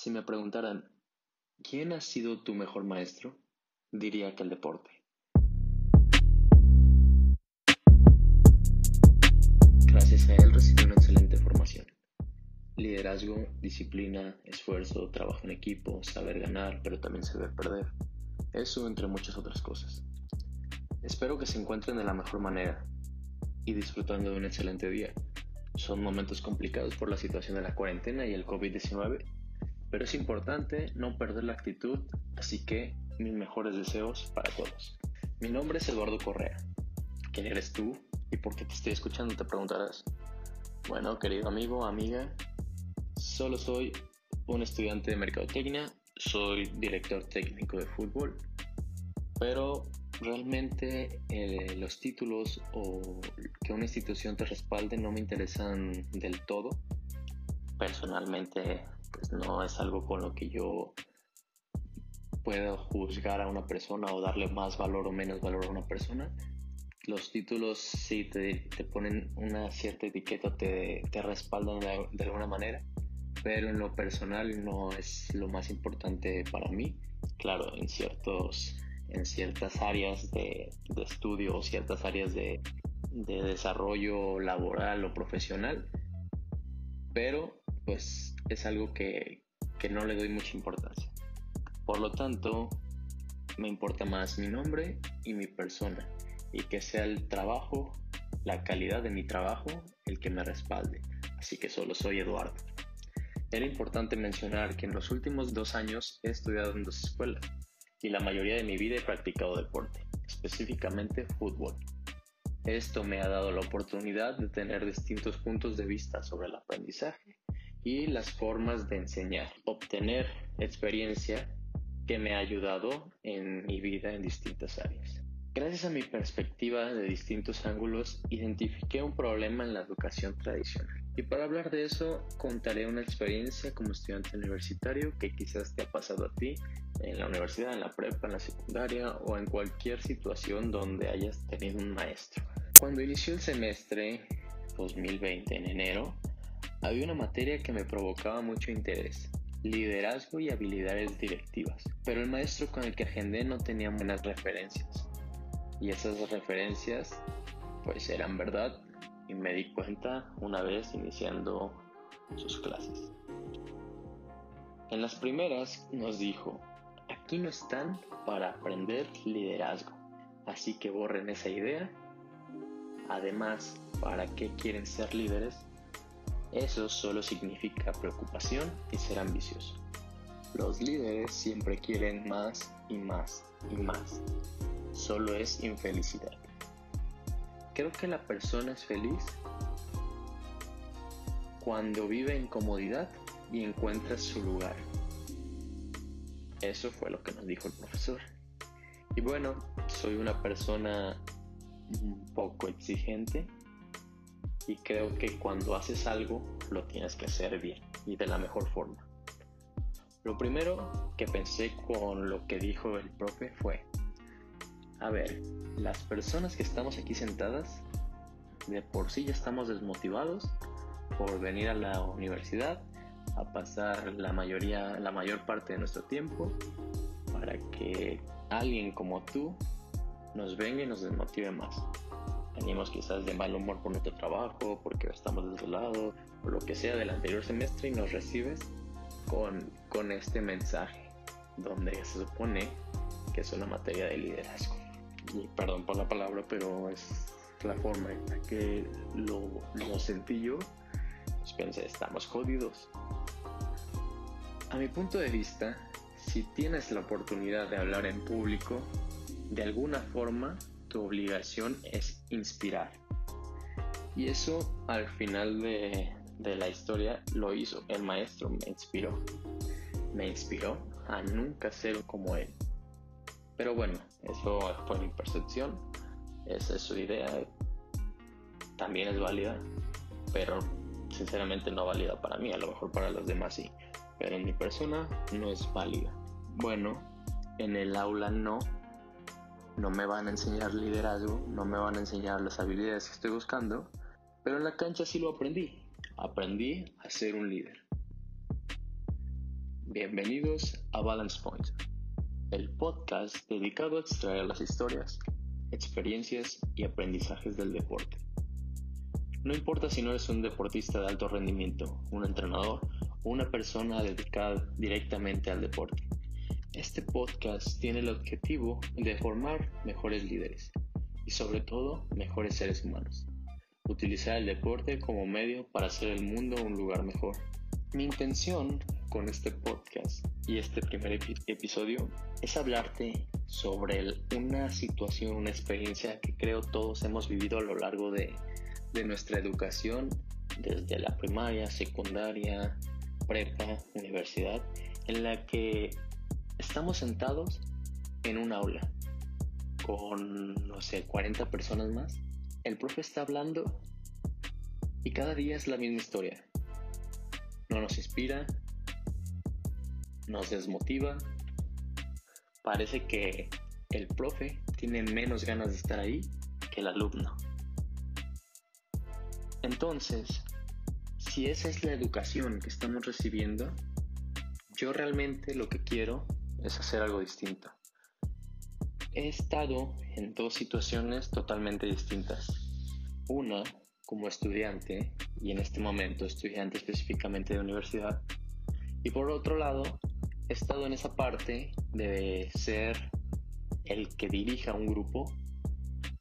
Si me preguntaran, ¿quién ha sido tu mejor maestro? Diría que el deporte. Gracias a él recibí una excelente formación. Liderazgo, disciplina, esfuerzo, trabajo en equipo, saber ganar, pero también saber perder. Eso entre muchas otras cosas. Espero que se encuentren de la mejor manera y disfrutando de un excelente día. Son momentos complicados por la situación de la cuarentena y el COVID-19 pero es importante no perder la actitud, así que mis mejores deseos para todos. Mi nombre es Eduardo Correa. ¿Quién eres tú? ¿Y por qué te estoy escuchando? Te preguntarás. Bueno, querido amigo, amiga, solo soy un estudiante de mercadotecnia, soy director técnico de fútbol, pero realmente eh, los títulos o que una institución te respalde no me interesan del todo. Personalmente pues no es algo con lo que yo pueda juzgar a una persona o darle más valor o menos valor a una persona. Los títulos sí te, ponen una cierta etiqueta, te, te respaldan de, alguna manera, pero en lo personal no es lo más importante para mí. Claro, en, ciertos, en ciertas áreas de, de estudio o ciertas áreas de, de desarrollo laboral o profesional, pero pues es algo que, no le doy mucha importancia. Por lo tanto, me importa más mi nombre y mi persona y que sea el trabajo, la calidad de mi trabajo el que me respalde. Así que solo soy Eduardo. Era importante mencionar que en los últimos dos años he estudiado en dos escuelas y la mayoría de mi vida he practicado deporte, específicamente fútbol. Esto me ha dado la oportunidad de tener distintos puntos de vista sobre el aprendizaje y las formas de enseñar, obtener experiencia que me ha ayudado en mi vida en distintas áreas. Gracias a mi perspectiva de distintos ángulos, identifiqué un problema en la educación tradicional. Y para hablar de eso, contaré una experiencia como estudiante universitario que quizás te ha pasado a ti en la universidad, en la prepa, en la secundaria o en cualquier situación donde hayas tenido un maestro. Cuando inició el semestre 2020 en enero, había una materia que me provocaba mucho interés, liderazgo y habilidades directivas, pero el maestro con el que agendé no tenía buenas referencias. Y esas referencias pues eran verdad y me di cuenta una vez iniciando sus clases. En las primeras nos dijo, aquí no están para aprender liderazgo, así que borren esa idea. Además, ¿para qué quieren ser líderes eso solo significa preocupación y ser ambicioso. Los líderes siempre quieren más y más y más. Solo es infelicidad. Creo que la persona es feliz cuando vive en comodidad y encuentra su lugar. Eso fue lo que nos dijo el profesor. Y bueno, soy una persona un poco exigente y creo que cuando haces algo lo tienes que hacer bien y de la mejor forma. Lo primero que pensé con lo que dijo el profe fue, a ver, las personas que estamos aquí sentadas, de por sí ya estamos desmotivados por venir a la universidad a pasar la mayoría, la mayor parte de nuestro tiempo para que alguien como tú nos venga y nos desmotive más venimos quizás de mal humor por nuestro trabajo, porque estamos desvelados, o lo que sea del anterior semestre y nos recibes con, con este mensaje, donde se supone que es una materia de liderazgo. Y perdón por la palabra, pero es la forma en la que lo, lo sentí yo. Pues pensé, estamos jodidos. A mi punto de vista, si tienes la oportunidad de hablar en público, de alguna forma tu obligación es inspirar. Y eso al final de, la historia lo hizo. El maestro me inspiró. Me inspiró a nunca ser como él. Pero bueno, eso fue mi percepción. Esa es su idea. También es válida. Pero sinceramente no válida para mí. A lo mejor para los demás sí. Pero en mi persona no es válida. Bueno, en el aula no no me van a enseñar liderazgo, no me van a enseñar las habilidades que estoy buscando, pero en la cancha sí lo aprendí. Aprendí a ser un líder. Bienvenidos a Balance Point, el podcast dedicado a extraer las historias, experiencias y aprendizajes del deporte. No importa si no eres un deportista de alto rendimiento, un entrenador o una persona dedicada directamente al deporte. Este podcast tiene el objetivo de formar mejores líderes y sobre todo mejores seres humanos. Utilizar el deporte como medio para hacer el mundo un lugar mejor. Mi intención con este podcast y este primer episodio es hablarte sobre una situación, una experiencia que creo todos hemos vivido a lo largo de, de nuestra educación, desde la primaria, secundaria, prepa, universidad, en la que estamos sentados en un aula con, no sé, 40 personas más. El profe está hablando y cada día es la misma historia. No nos inspira, nos desmotiva. Parece que el profe tiene menos ganas de estar ahí que el alumno. Entonces, si esa es la educación que estamos recibiendo, yo realmente lo que quiero es hacer algo distinto. He estado en dos situaciones totalmente distintas. Una como estudiante, y en este momento estudiante específicamente de universidad. Y por otro lado, he estado en esa parte de ser el que dirija un grupo,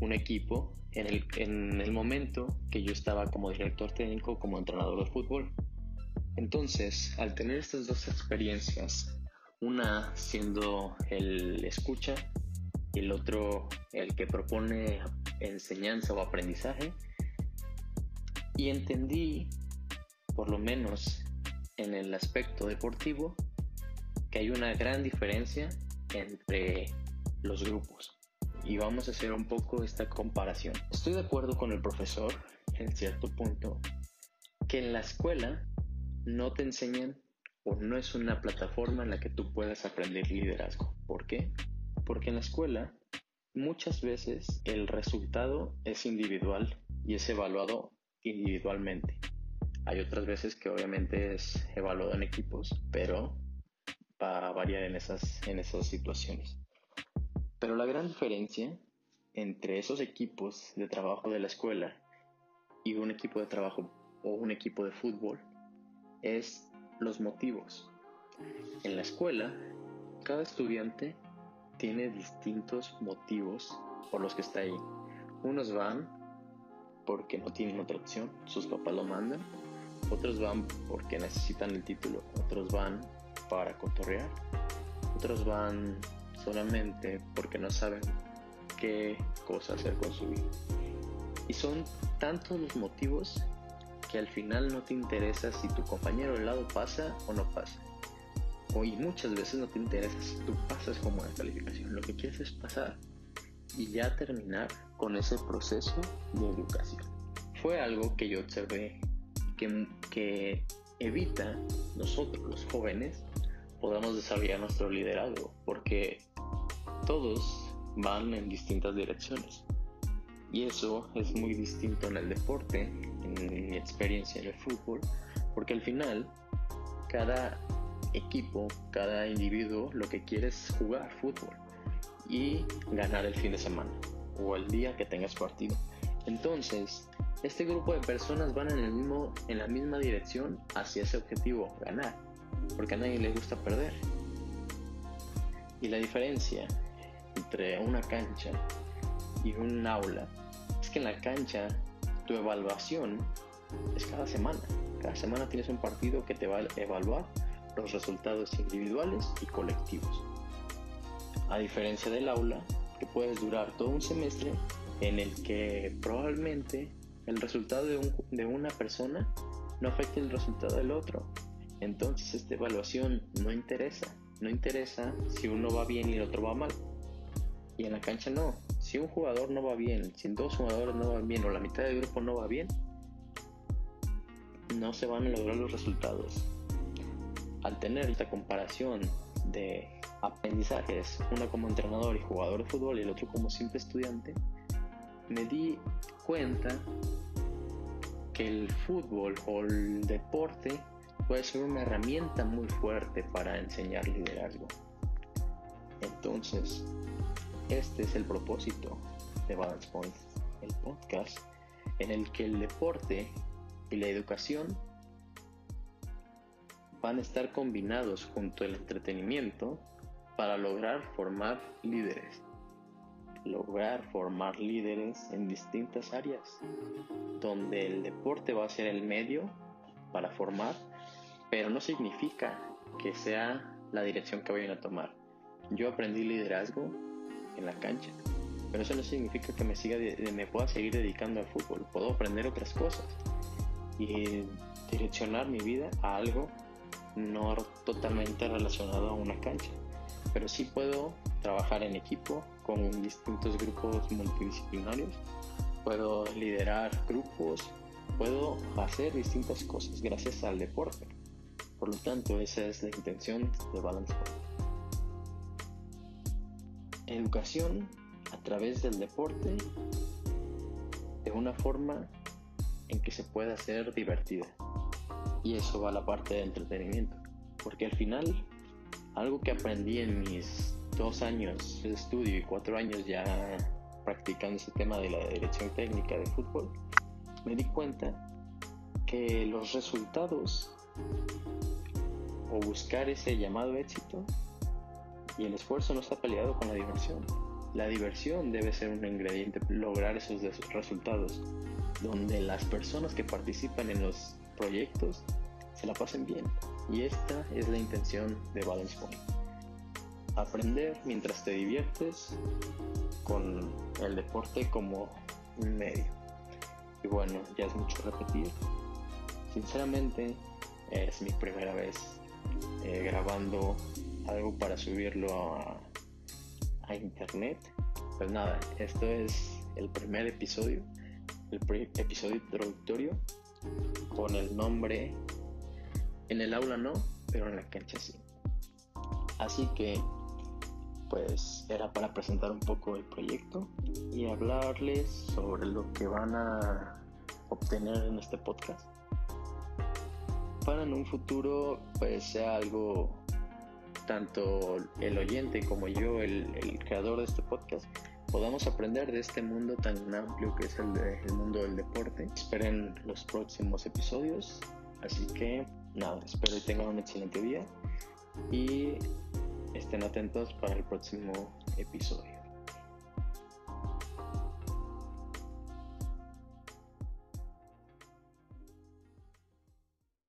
un equipo, en el, en el momento que yo estaba como director técnico, como entrenador de fútbol. Entonces, al tener estas dos experiencias, una siendo el escucha el otro el que propone enseñanza o aprendizaje, y entendí, por lo menos en el aspecto deportivo, que hay una gran diferencia entre los grupos. Y vamos a hacer un poco esta comparación. Estoy de acuerdo con el profesor en cierto punto que en la escuela no te enseñan o no es una plataforma en la que tú puedas aprender liderazgo. ¿Por qué? Porque en la escuela muchas veces el resultado es individual y es evaluado individualmente. Hay otras veces que obviamente es evaluado en equipos, pero va a variar en esas, en esas situaciones. Pero la gran diferencia entre esos equipos de trabajo de la escuela y un equipo de trabajo o un equipo de fútbol es los motivos. En la escuela, cada estudiante tiene distintos motivos por los que está ahí. Unos van porque no tienen otra opción, sus papás lo mandan. Otros van porque necesitan el título. Otros van para cotorrear. Otros van solamente porque no saben qué cosa hacer con su vida. Y son tantos los motivos que al final no te interesa si tu compañero al lado pasa o no pasa. Y muchas veces no te interesa si tú pasas como una calificación. Lo que quieres es pasar y ya terminar con ese proceso de educación. Fue algo que yo observé que, que evita nosotros los jóvenes podamos desarrollar nuestro liderazgo porque todos van en distintas direcciones y eso es muy distinto en el deporte, en mi experiencia en el fútbol, porque al final cada equipo, cada individuo lo que quiere es jugar fútbol y ganar el fin de semana o el día que tengas partido. Entonces, este grupo de personas van en, el mismo, en la misma dirección hacia ese objetivo, ganar, porque a nadie le gusta perder. Y la diferencia entre una cancha y un aula es que en la cancha tu evaluación es cada semana. Cada semana tienes un partido que te va a evaluar los resultados individuales y colectivos. A diferencia del aula, que puedes durar todo un semestre en el que probablemente el resultado de, una persona no afecte el resultado del otro. Entonces esta evaluación no interesa. No interesa si uno va bien y el otro va mal. Y en la cancha no. Si un jugador no va bien, si dos jugadores no van bien o la mitad del grupo no va bien, no se van a lograr los resultados. Al tener esta comparación de aprendizajes, uno como entrenador y jugador de fútbol y el otro como simple estudiante, me di cuenta que el fútbol o el deporte puede ser una herramienta muy fuerte para enseñar liderazgo. Entonces, este es el propósito de Balance Point, el podcast en el que el deporte y la educación van a estar combinados junto al entretenimiento para lograr formar líderes. Lograr formar líderes en distintas áreas, donde el deporte va a ser el medio para formar, pero no significa que sea la dirección que vayan a tomar. Yo aprendí liderazgo en la cancha, pero eso no significa que me, siga me pueda seguir dedicando al fútbol. Puedo aprender otras cosas. Y direccionar mi vida a algo no totalmente relacionado a una cancha, pero sí puedo trabajar en equipo con distintos grupos multidisciplinarios, puedo liderar grupos, puedo hacer distintas cosas gracias al deporte. Por lo tanto, esa es la intención de Balance Educación a través del deporte de una forma en que se pueda hacer divertida. Y eso va a la parte de entretenimiento. Porque al final, algo que aprendí en mis dos años de estudio y cuatro años ya practicando ese tema de la dirección técnica de fútbol, me di cuenta que los resultados o buscar ese llamado éxito y el esfuerzo no está peleado con la diversión. La diversión debe ser un ingrediente lograr esos resultados, donde las personas que participan en los proyectos se la pasen bien. Y esta es la intención de Balance Point. Aprender mientras te diviertes con el deporte como medio. Y bueno, ya es mucho repetir. Sinceramente, es mi primera vez eh, grabando algo para subirlo a, a internet. Pues nada, esto es el primer episodio, el episodio introductorio con el nombre en el aula no, pero en la cancha sí. Así que pues era para presentar un poco el proyecto y hablarles sobre lo que van a obtener en este podcast para en un futuro pues sea algo tanto el oyente como yo, el, creador de este podcast, podamos aprender de este mundo tan amplio que es el, el mundo del deporte. Esperen los próximos episodios. Así que nada, espero que tengan un excelente día y estén atentos para el próximo episodio.